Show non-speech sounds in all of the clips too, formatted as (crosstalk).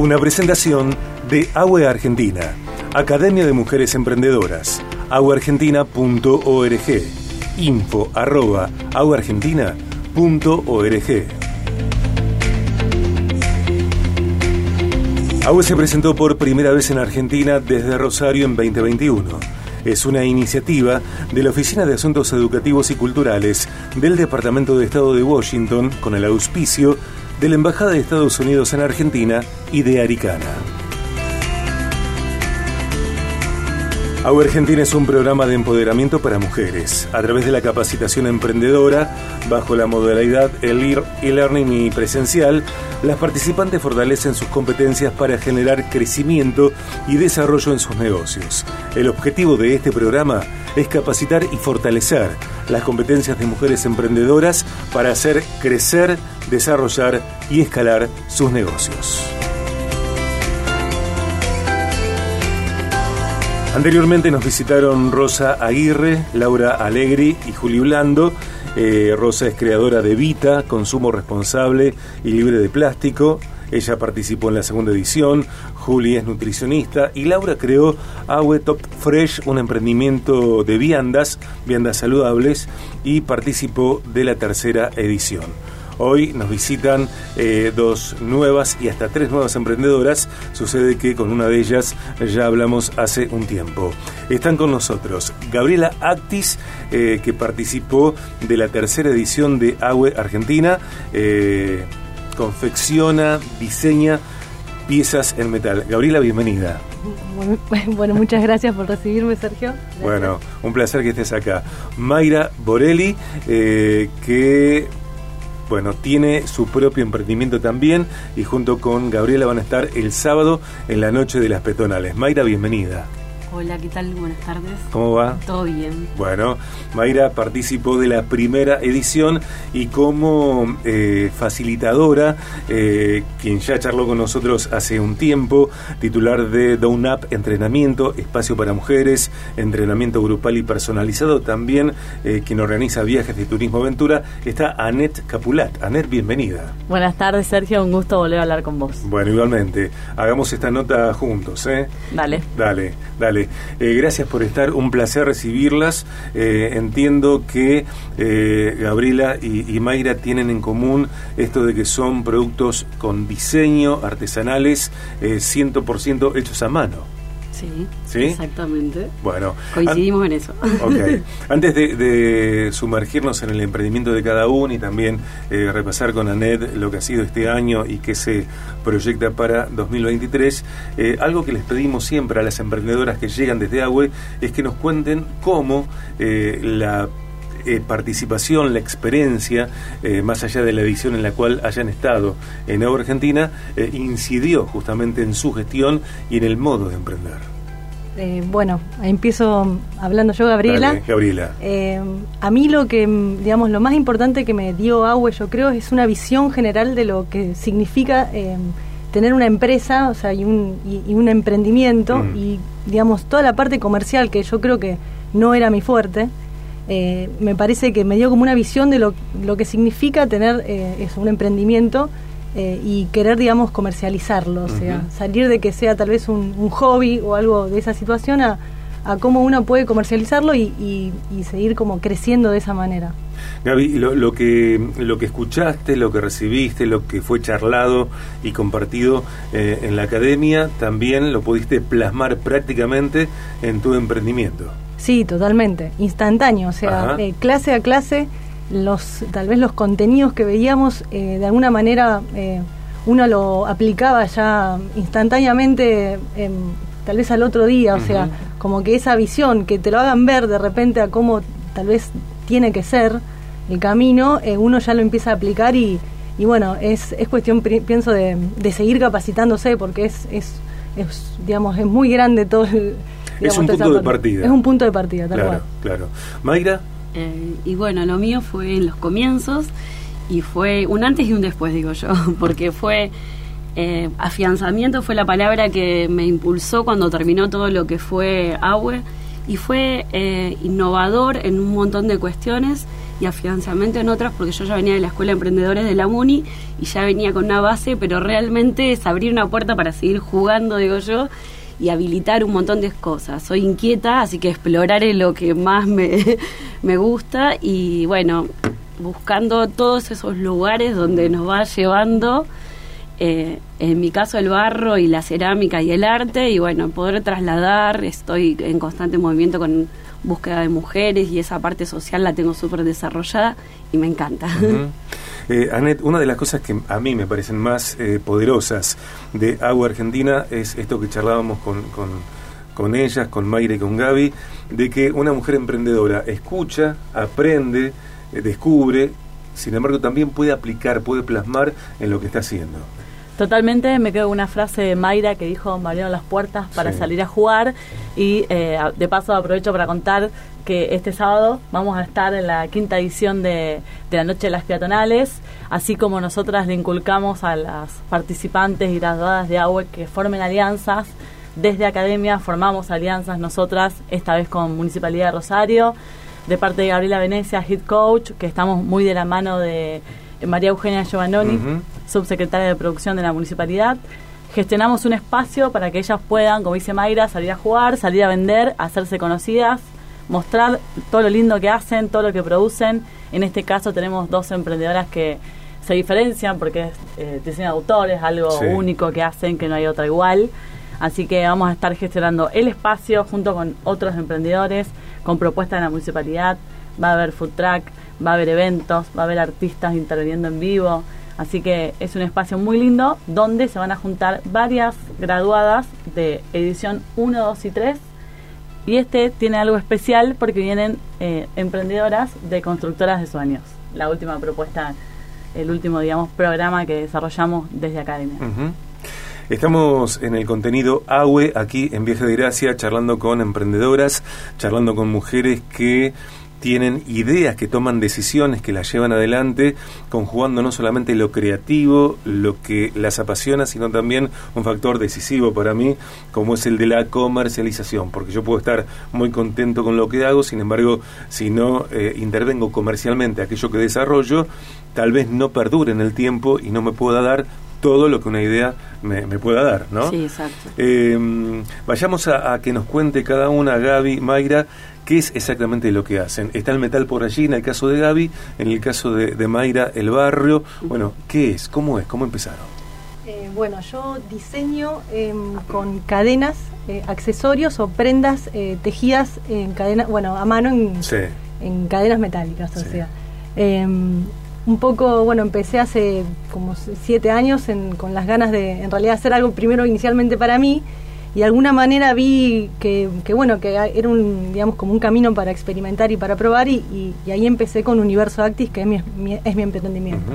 Una presentación de AUE Argentina, Academia de Mujeres Emprendedoras, aueargentina.org, info arroba se presentó por primera vez en Argentina desde Rosario en 2021. Es una iniciativa de la Oficina de Asuntos Educativos y Culturales del Departamento de Estado de Washington con el auspicio de la Embajada de Estados Unidos en Argentina y de Aricana. AU Argentina es un programa de empoderamiento para mujeres. A través de la capacitación emprendedora, bajo la modalidad e-learning y presencial, las participantes fortalecen sus competencias para generar crecimiento y desarrollo en sus negocios. El objetivo de este programa es capacitar y fortalecer las competencias de mujeres emprendedoras para hacer crecer, desarrollar y escalar sus negocios. Anteriormente nos visitaron Rosa Aguirre, Laura Alegri y Juli Blando. Eh, Rosa es creadora de Vita, consumo responsable y libre de plástico. Ella participó en la segunda edición, Juli es nutricionista y Laura creó Awe Top Fresh, un emprendimiento de viandas, viandas saludables, y participó de la tercera edición. Hoy nos visitan eh, dos nuevas y hasta tres nuevas emprendedoras. Sucede que con una de ellas ya hablamos hace un tiempo. Están con nosotros Gabriela Actis, eh, que participó de la tercera edición de AWE Argentina. Eh, confecciona, diseña piezas en metal. Gabriela, bienvenida. (laughs) Bueno, muchas gracias por recibirme, Sergio. Bueno, un placer que estés acá. Mayra Borelli, que bueno, tiene su propio emprendimiento también y junto con Gabriela van a estar el sábado en la noche de las peatonales. Mayra, bienvenida. Hola, ¿qué tal? Buenas tardes. ¿Cómo va? Todo bien. Bueno, Mayra participó de la primera edición y como eh, facilitadora, eh, quien ya charló con nosotros hace un tiempo, titular de Down Up Entrenamiento, Espacio para Mujeres, Entrenamiento Grupal y Personalizado, también eh, quien organiza viajes de turismo aventura, está Anet Capulat. Anet, bienvenida. Buenas tardes, Sergio, un gusto volver a hablar con vos. Bueno, igualmente, hagamos esta nota juntos, ¿eh? Dale. Dale, dale. Eh, gracias por estar, un placer recibirlas. Eh, entiendo que eh, Gabriela y, y, Mayra tienen en común esto de que son productos con diseño, artesanales, 100% hechos a mano. Sí, exactamente. Bueno, coincidimos en eso. Ok. (laughs) Antes de, sumergirnos en el emprendimiento de cada uno y también eh, repasar con Anet lo que ha sido este año y qué se proyecta para 2023, eh, algo que les pedimos siempre a las emprendedoras que llegan desde AWE es que nos cuenten cómo eh, la participación, la experiencia, más allá de la edición en la cual hayan estado en Agua Argentina, incidió justamente en su gestión y en el modo de emprender. Eh, bueno, empiezo hablando yo, Gabriela. Gabriela. Eh, a mí lo que, digamos, lo más importante que me dio Agua, yo creo, es una visión general de lo que significa eh, tener una empresa, o sea, y un, y, un emprendimiento, mm. y, digamos, toda la parte comercial, que yo creo que no era mi fuerte, me parece que me dio como una visión de lo, lo que significa tener eso, un emprendimiento eh, y querer, digamos, comercializarlo, o sea, salir de que sea tal vez un, hobby o algo de esa situación a, a cómo uno puede comercializarlo y, seguir como creciendo de esa manera. Gaby, lo, que, lo que escuchaste, lo que recibiste, lo que fue charlado y compartido eh, en la academia, también lo pudiste plasmar prácticamente en tu emprendimiento. Sí, totalmente, instantáneo, o sea, eh, clase a clase los tal vez los contenidos que veíamos eh, de alguna manera eh, uno lo aplicaba ya instantáneamente em, tal vez al otro día o sea como que esa visión que te lo hagan ver de repente a cómo tal vez tiene que ser el camino eh, uno ya lo empieza a aplicar y, y bueno es, es cuestión pienso de, de, seguir capacitándose porque es, es, es digamos es muy grande todo el, es un punto de partida. es un punto de partida tal claro claro. Mayra. Eh, y bueno, lo mío fue en los comienzos y fue un antes y un después, digo yo, (laughs) porque fue eh, afianzamiento, fue la palabra que me impulsó cuando terminó todo lo que fue AWE y fue eh, innovador en un montón de cuestiones y afianzamiento en otras porque yo ya venía de la Escuela de Emprendedores de la MUNI y ya venía con una base, pero realmente es abrir una puerta para seguir jugando, digo yo, y habilitar un montón de cosas. Soy inquieta, así que explorar es lo que más me, (laughs) me gusta y bueno, buscando todos esos lugares donde nos va llevando, eh, en mi caso el barro y la cerámica y el arte, y bueno, poder trasladar, estoy en constante movimiento con búsqueda de mujeres y esa parte social la tengo súper desarrollada y me encanta. Eh, Anet, una de las cosas que a mí me parecen más eh, poderosas de Agua Argentina es esto que charlábamos con, con, con ellas, con Mayra y con Gaby, de que una mujer emprendedora escucha, aprende, eh, descubre, sin embargo también puede aplicar, puede plasmar en lo que está haciendo. Totalmente, me quedo con una frase de Mayra que dijo, me abrieron las puertas para Sí. salir a jugar y eh, de paso aprovecho para contar que este sábado vamos a estar en la quinta edición de, de la Noche de las Peatonales, así como nosotras le inculcamos a las participantes y graduadas de AUE que formen alianzas. Desde Academia formamos alianzas nosotras, esta vez con Municipalidad de Rosario, de parte de Gabriela Venecia, Hit Coach, que estamos muy de la mano de María Eugenia Giovannoni, Ujú. subsecretaria de Producción de la Municipalidad. Gestionamos un espacio para que ellas puedan, como dice Mayra, salir a jugar, salir a vender, hacerse conocidas, mostrar todo lo lindo que hacen, todo lo que producen. En este caso tenemos dos emprendedoras que se diferencian porque es eh, diseño de autores, algo Sí. único que hacen, que no hay otra igual. Así que vamos a estar gestionando el espacio junto con otros emprendedores, con propuestas de la municipalidad. Va a haber food truck, va a haber eventos, va a haber artistas interviniendo en vivo. Así que es un espacio muy lindo donde se van a juntar varias graduadas de edición 1, 2 y 3. Y este tiene algo especial porque vienen eh, emprendedoras de constructoras de sueños. La última propuesta, el último, digamos, programa que desarrollamos desde Academia. Estamos en el contenido AWE, aquí en Viaje de Gracia, charlando con emprendedoras, charlando con mujeres que tienen ideas, que toman decisiones, que las llevan adelante, conjugando no solamente lo creativo, lo que las apasiona, sino también un factor decisivo para mí, como es el de la comercialización, porque yo puedo estar muy contento con lo que hago, sin embargo, si no eh, intervengo comercialmente aquello que desarrollo, tal vez no perdure en el tiempo y no me pueda dar todo lo que una idea me, me pueda dar, ¿no? Sí, exacto. Eh, vayamos a, a que nos cuente cada una, Gaby, Mayra, qué es exactamente lo que hacen. Está el metal por allí, en el caso de Gaby, en el caso de, de Mayra, el barrio. Bueno, ¿qué es? ¿Cómo es? ¿Cómo empezaron? Eh, bueno, yo diseño em, con cadenas, eh, accesorios o prendas eh, tejidas en cadena, bueno, a mano en, Sí. en cadenas metálicas, o Sí. sea. em, un poco, bueno, empecé hace como siete años en- con las ganas de, en realidad, hacer algo primero inicialmente para mí y de alguna manera vi que, que, bueno, que era un, digamos, como un camino para experimentar y para probar y, y- y ahí empecé con Universo Actis, que es mi, mi- es mi emprendimiento.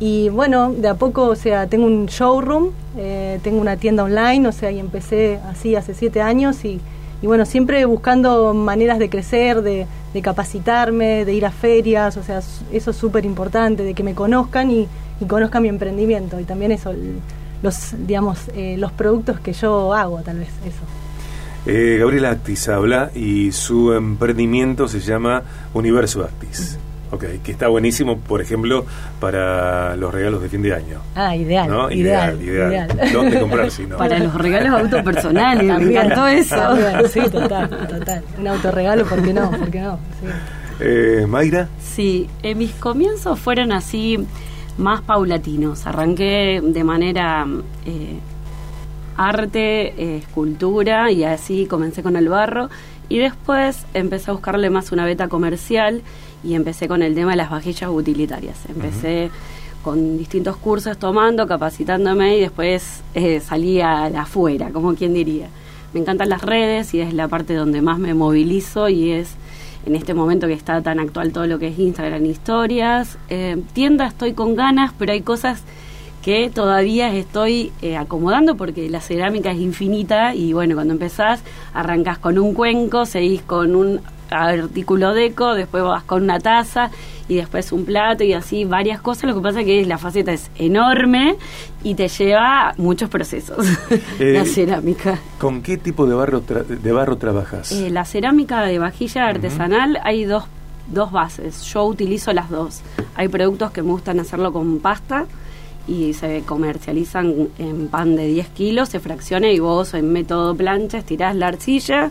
Y bueno, de a poco, o sea, tengo un showroom, eh, tengo una tienda online, o sea, y empecé así hace siete años y, y bueno, siempre buscando maneras de crecer, de, de capacitarme, de ir a ferias, o sea, eso es súper importante, de que me conozcan y, y conozcan mi emprendimiento y también eso, el- los, digamos, eh, los productos que yo hago, tal vez, eso. Eh, Gabriela Actis habla y su emprendimiento se llama Universo Actis. Ok, que está buenísimo, por ejemplo, para los regalos de fin de año. Ah, ideal, ¿no? ideal, ideal. ideal. ¿Dónde comprar si no? Para los regalos autopersonales, me encantó eso. también, sí, total, total. Un autorregalo, ¿por qué no? ¿Por qué no? Sí. Eh, Mayra. Sí, eh, mis comienzos fueron así más paulatinos. Arranqué de manera eh, arte, eh, escultura y así comencé con el barro y después empecé a buscarle más una beta comercial y empecé con el tema de las vajillas utilitarias. Empecé con distintos cursos tomando, capacitándome y después eh, salí a la afuera, como quien diría. Me encantan las redes y es la parte donde más me movilizo y es en este momento que está tan actual todo lo que es Instagram historias. Eh, tienda estoy con ganas, pero hay cosas que todavía estoy eh, acomodando porque la cerámica es infinita y bueno, cuando empezás arrancas con un cuenco, seguís con un artículo deco, después vas con una taza y después un plato y así varias cosas. Lo que pasa es que la faceta es enorme y te lleva muchos procesos (laughs) Eh, la cerámica. ¿Con qué tipo de barro, tra- de barro trabajas? Eh, la cerámica de vajilla artesanal hay dos dos bases. Yo utilizo las dos. Hay productos que me gustan hacerlo con pasta y se comercializan en pan de 10 kilos, se fracciona y vos en método plancha estirás la arcilla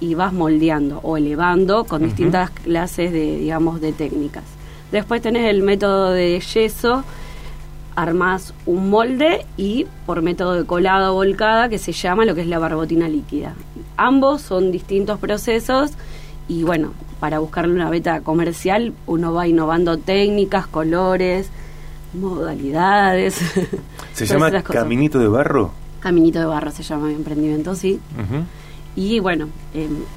y vas moldeando o elevando con distintas clases de, digamos, de técnicas. Después tenés el método de yeso, armás un molde y por método de colada o volcada que se llama lo que es la barbotina líquida. Ambos son distintos procesos y bueno, para buscarle una beta comercial uno va innovando técnicas, colores, modalidades. ¿Se (laughs) llama Caminito de Barro? Caminito de Barro se llama mi emprendimiento, sí. Y bueno,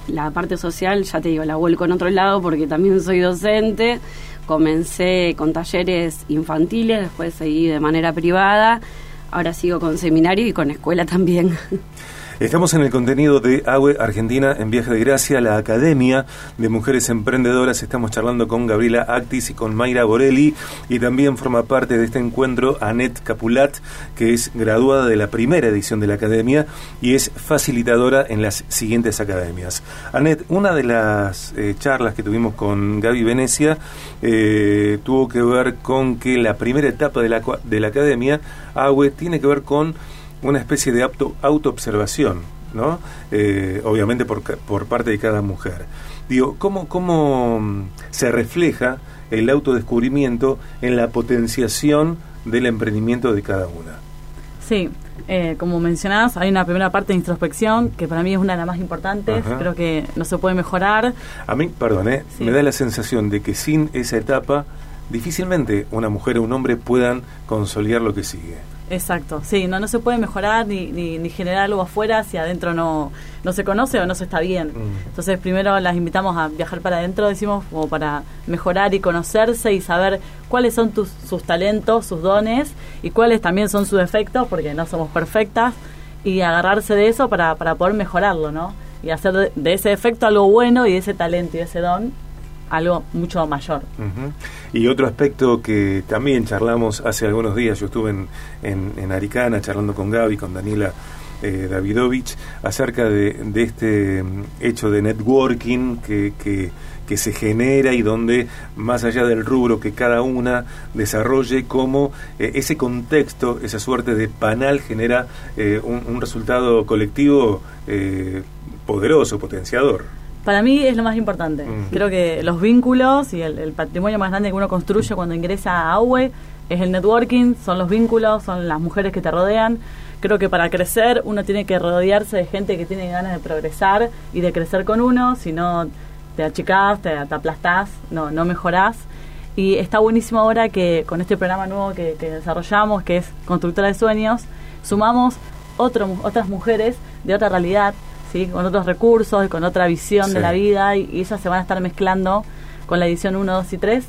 la parte social, ya te digo, la vuelco en otro lado porque también soy docente. Comencé con talleres infantiles, después seguí de manera privada. Ahora sigo con seminario y con escuela también. (laughs) Estamos en el contenido de AWE Argentina en Viaje de Gracia, la Academia de Mujeres Emprendedoras. Estamos charlando con Gabriela Actis y con Mayra Borelli y también forma parte de este encuentro Anet Capulat, que es graduada de la primera edición de la Academia y es facilitadora en las siguientes academias. Anet, una de las eh, charlas que tuvimos con Gaby Venecia eh, tuvo que ver con que la primera etapa de la, de la Academia, AWE, tiene que ver con una especie de auto, autoobservación, ¿no? Eh, obviamente por, por parte de cada mujer. Digo, ¿cómo, ¿cómo mm, se refleja el autodescubrimiento en la potenciación del emprendimiento de cada una? Sí, eh, como mencionás, hay una primera parte de introspección que para mí es una de las más importantes, creo que no se puede mejorar. A mí, perdón, ¿eh? me da la sensación de que sin esa etapa difícilmente una mujer o un hombre puedan consolidar lo que sigue. Exacto, sí, no, no se puede mejorar ni, ni, generar algo afuera si adentro no, no se conoce o no se está bien. Mm. Entonces primero las invitamos a viajar para adentro, decimos, como para mejorar y conocerse y saber cuáles son tus, sus talentos, sus dones y cuáles también son sus defectos, porque no somos perfectas, y agarrarse de eso para, para poder mejorarlo, ¿no? Y hacer de, de ese defecto algo bueno y de ese talento y de ese don algo mucho mayor. Y otro aspecto que también charlamos hace algunos días, yo estuve en, en, Aricana charlando con Gaby, con Daniela eh, Davidovich, acerca de, de, este mm, hecho de networking que, que, se genera y donde, más allá del rubro que cada una desarrolle, como eh, ese contexto, esa suerte de panal genera eh, un, un, resultado colectivo poderoso, potenciador. Para mí es lo más importante. Creo que los vínculos y el, patrimonio más grande que uno construye cuando ingresa a AUE es el networking, son los vínculos, son las mujeres que te rodean. Creo que para crecer uno tiene que rodearse de gente que tiene ganas de progresar y de crecer con uno, si no te achicás, te, aplastás, no, no mejorás. Y está buenísimo ahora que con este programa nuevo que, desarrollamos, que es Constructora de Sueños, sumamos otro, otras mujeres de otra realidad ¿sí? con otros recursos y con otra visión de la vida y, y, esas se van a estar mezclando con la edición 1, 2 y 3.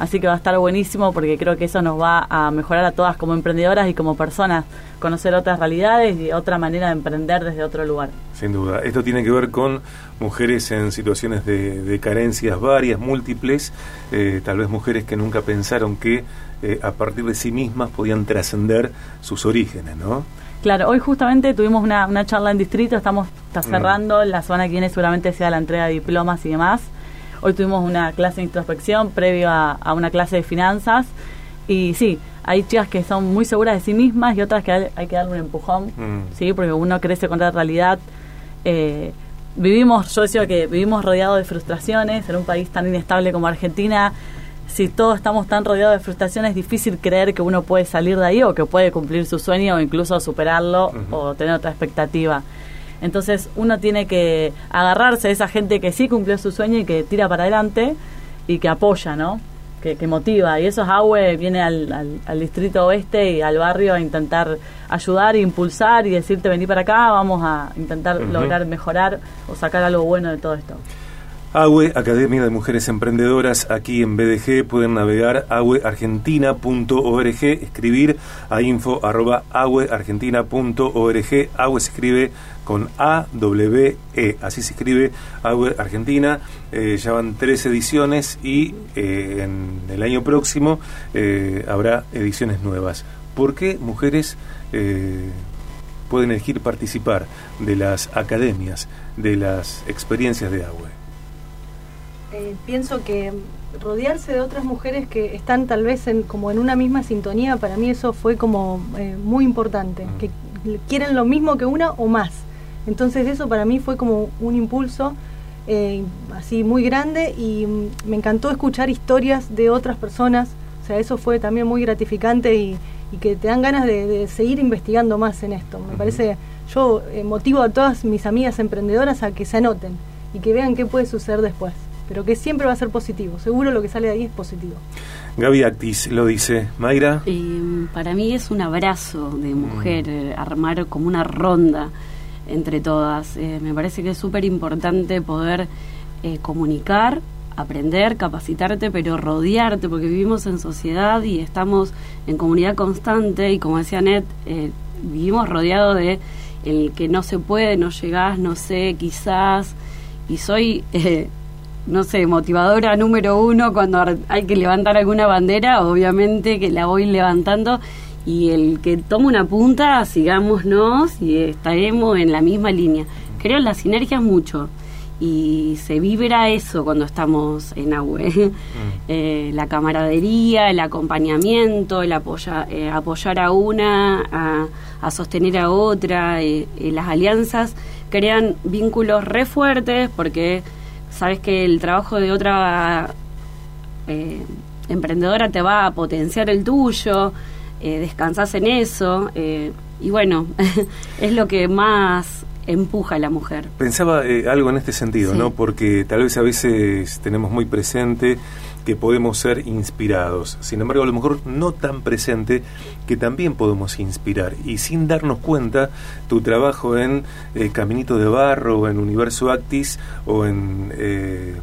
Así que va a estar buenísimo porque creo que eso nos va a mejorar a todas como emprendedoras y como personas, conocer otras realidades y otra manera de emprender desde otro lugar. Sin duda. Esto tiene que ver con mujeres en situaciones de, carencias varias, múltiples, eh, tal vez mujeres que nunca pensaron que eh, a partir de sí mismas podían trascender sus orígenes, ¿no? Claro, hoy justamente tuvimos una, una charla en distrito, estamos está cerrando, la semana que viene seguramente sea la entrega de diplomas y demás. Hoy tuvimos una clase de introspección previo a, una clase de finanzas y sí, hay chicas que son muy seguras de sí mismas y otras que hay, que darle un empujón, mm. sí, porque uno crece con la realidad. Eh, vivimos, yo decía que vivimos rodeados de frustraciones en un país tan inestable como Argentina si todos estamos tan rodeados de frustración, es difícil creer que uno puede salir de ahí o que puede cumplir su sueño o incluso superarlo o tener otra expectativa. Entonces uno tiene que agarrarse a esa gente que sí cumplió su sueño y que tira para adelante y que apoya, ¿no? Que, motiva. Y eso es AWE, viene al, al, distrito oeste y al barrio a intentar ayudar, impulsar y decirte vení para acá, vamos a intentar lograr mejorar o sacar algo bueno de todo esto. AWE, Academia de Mujeres Emprendedoras, aquí en BDG pueden navegar aweargentina.org, escribir a info arroba aweargentina.org. AWE se escribe con A, W, E, así se escribe AWE Argentina. Eh, ya van tres ediciones y eh, en el año próximo eh, habrá ediciones nuevas. ¿Por qué mujeres pueden elegir participar de las academias, de las experiencias de AWE? Eh, pienso que rodearse de otras mujeres que están tal vez en, como en una misma sintonía, para mí eso fue como eh, muy importante, que quieren lo mismo que una o más. Entonces eso para mí fue como un impulso eh, así muy grande y mm, me encantó escuchar historias de otras personas, o sea, eso fue también muy gratificante y, que te dan ganas de, seguir investigando más en esto. Me parece, yo eh, motivo a todas mis amigas emprendedoras a que se anoten y que vean qué puede suceder después pero que siempre va a ser positivo. Seguro lo que sale de ahí es positivo. Gaby Actis lo dice. Mayra. Eh, para mí es un abrazo de mujer, mm. eh, armar como una ronda entre todas. Eh, me parece que es súper importante poder comunicar, aprender, capacitarte, pero rodearte, porque vivimos en sociedad y estamos en comunidad constante y como decía Net, vivimos rodeados de el que no se puede, no llegás, no sé, quizás, y soy (laughs) no sé, motivadora número uno cuando hay que levantar alguna bandera, obviamente que la voy levantando y el que toma una punta, sigámonos y estaremos en la misma línea. Creo en las sinergias mucho y se vibra eso cuando estamos en AUE. (laughs) Mm. Eh, la camaradería, el acompañamiento, el apoya, eh, apoyar a una, a, sostener a otra, eh, las alianzas crean vínculos re fuertes porque sabes que el trabajo de otra eh, emprendedora te va a potenciar el tuyo, eh, descansas en eso, eh, y bueno, (laughs) es lo que más empuja a la mujer. Pensaba eh, algo en este sentido, ¿no? Porque tal vez a veces tenemos muy presente que podemos ser inspirados. Sin embargo, a lo mejor no tan presente que también podemos inspirar. Y sin darnos cuenta, tu trabajo en eh, Caminito de Barro, en Universo Actis, o en eh,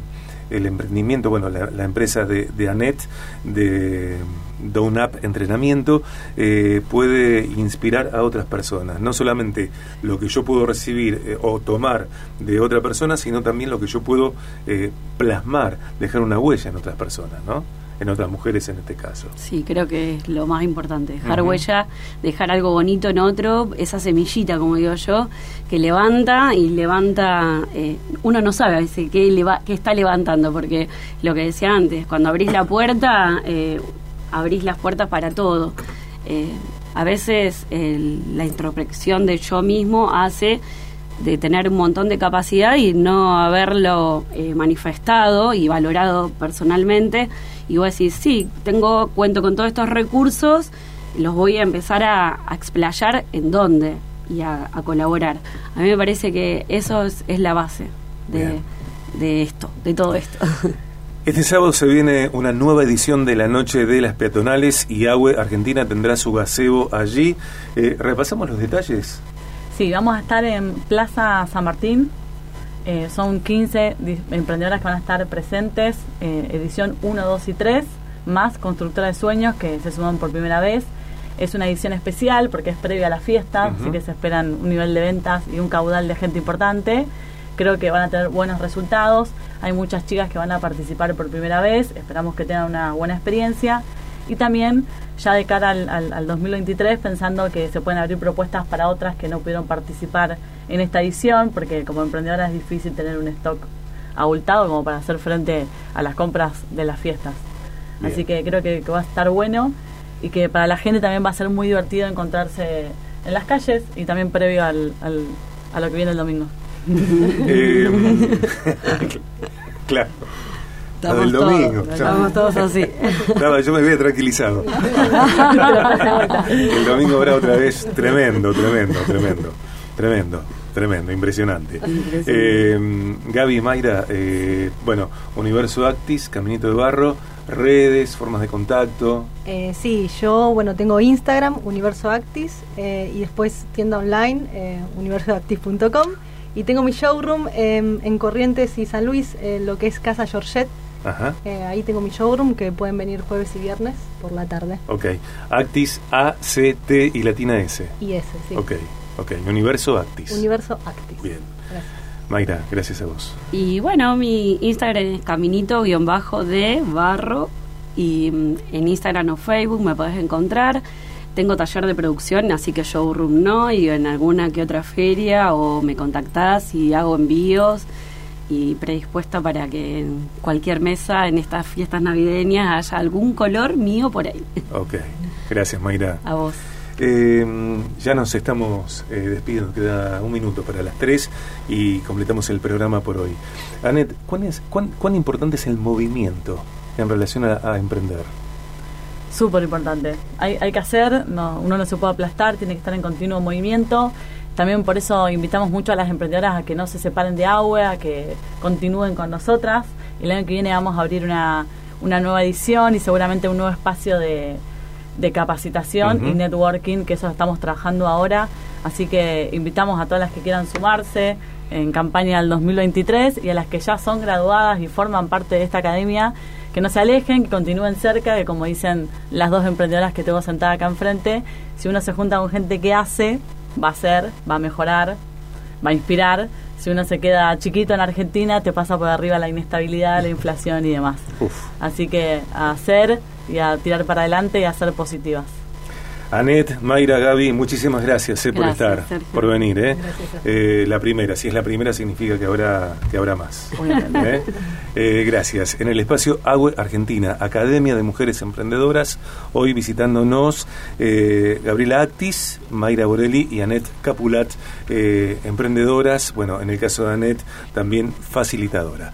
el emprendimiento, bueno, la, empresa de, de Anet, de Down Up Entrenamiento, eh, puede inspirar a otras personas. No solamente lo que yo puedo recibir eh, o tomar de otra persona, sino también lo que yo puedo eh, plasmar, dejar una huella en otras personas, ¿no? en otras mujeres en este caso. Sí, creo que es lo más importante, dejar huella, dejar algo bonito en otro, esa semillita, como digo yo, que levanta y levanta, uno no sabe a veces qué, qué está levantando, porque lo que decía antes, cuando abrís la puerta, abrís las puertas para todo. Eh, a veces la introspección de yo mismo hace de tener un montón de capacidad y no haberlo eh, manifestado y valorado personalmente. Y vos decís, sí, tengo, cuento con todos estos recursos, los voy a empezar a, explayar en dónde y a, colaborar. A mí me parece que eso es, la base de, de esto, de todo esto. (laughs) Este sábado se viene una nueva edición de la Noche de las Peatonales y AUE Argentina tendrá su gazebo allí. Eh, ¿Repasamos los detalles? Sí, vamos a estar en Plaza San Martín. Eh, son 15 emprendedoras que van a estar presentes, eh, edición 1, 2 y 3, más Constructora de Sueños que se suman por primera vez. Es una edición especial porque es previa a la fiesta, así que se esperan un nivel de ventas y un caudal de gente importante. Creo que van a tener buenos resultados. Hay muchas chicas que van a participar por primera vez, esperamos que tengan una buena experiencia. Y también ya de cara al, 2023 pensando que se pueden abrir propuestas para otras que no pudieron participar en esta edición, porque como emprendedora es difícil tener un stock abultado como para hacer frente a las compras de las fiestas. Así que creo que, va a estar bueno y que para la gente también va a ser muy divertido encontrarse en las calles y también previo al, a lo que viene el domingo. (laughs) Eh, (laughs) claro. Estamos el domingo. estamos todos así. yo me había tranquilizado. el domingo habrá otra vez tremendo, tremendo, tremendo, tremendo, tremendo, impresionante. Eh, Gaby Mayra, eh, bueno, Universo Actis, Caminito de Barro, redes, formas de contacto. Eh, sí, yo, bueno, tengo Instagram, Universo Actis, eh, y después tienda online, eh, universoactis.com y tengo mi showroom en Corrientes y San Luis, lo que es Casa Georgette. Eh, ahí tengo mi showroom que pueden venir jueves y viernes por la tarde. Ok. Actis A, C, T y latina S. Y S, sí. Ok, ok. Universo Actis. Universo Actis. Bien. Gracias. Mayra, gracias a vos. Y bueno, mi Instagram es caminito-de barro y mm, en Instagram o Facebook me podés encontrar. Tengo taller de producción, así que showroom no, y en alguna que otra feria o me contactás y hago envíos. y predispuesta para que en cualquier mesa en estas fiestas navideñas haya algún color mío por ahí. Ok, gracias Mayra. A vos. Eh, ya nos estamos eh, despidiendo, queda un minuto para las tres y completamos el programa por hoy. Anet, ¿cuán, es, cuán, cuán importante es el movimiento en relación a, a emprender? Súper importante. Hay, hay que hacer, no, uno no se puede aplastar, tiene que estar en continuo movimiento. También por eso invitamos mucho a las emprendedoras a que no se separen de agua, a que continúen con nosotras. El año que viene vamos a abrir una, una nueva edición y seguramente un nuevo espacio de, de capacitación y networking, que eso estamos trabajando ahora. Así que invitamos a todas las que quieran sumarse en campaña del 2023 y a las que ya son graduadas y forman parte de esta academia, que no se alejen, que continúen cerca, que como dicen las dos emprendedoras que tengo sentada acá enfrente, si uno se junta con gente que hace, va a hacer, va a mejorar, va a inspirar. Si uno se queda chiquito en Argentina, te pasa por arriba la inestabilidad, la inflación y demás. Uf. Así que a hacer y a tirar para adelante y a ser positivas. Anet, Mayra, Gaby, muchísimas gracias eh, por estar, Sergio. por venir. Eh. Eh, la primera, si es la primera significa que habrá, que habrá más. ¿Eh? Eh, gracias. En el espacio AGUE Argentina, Academia de Mujeres Emprendedoras, hoy visitándonos Gabriela Actis, Mayra Borelli y Anet Capulat, emprendedoras, bueno, en el caso de Anet, también facilitadora.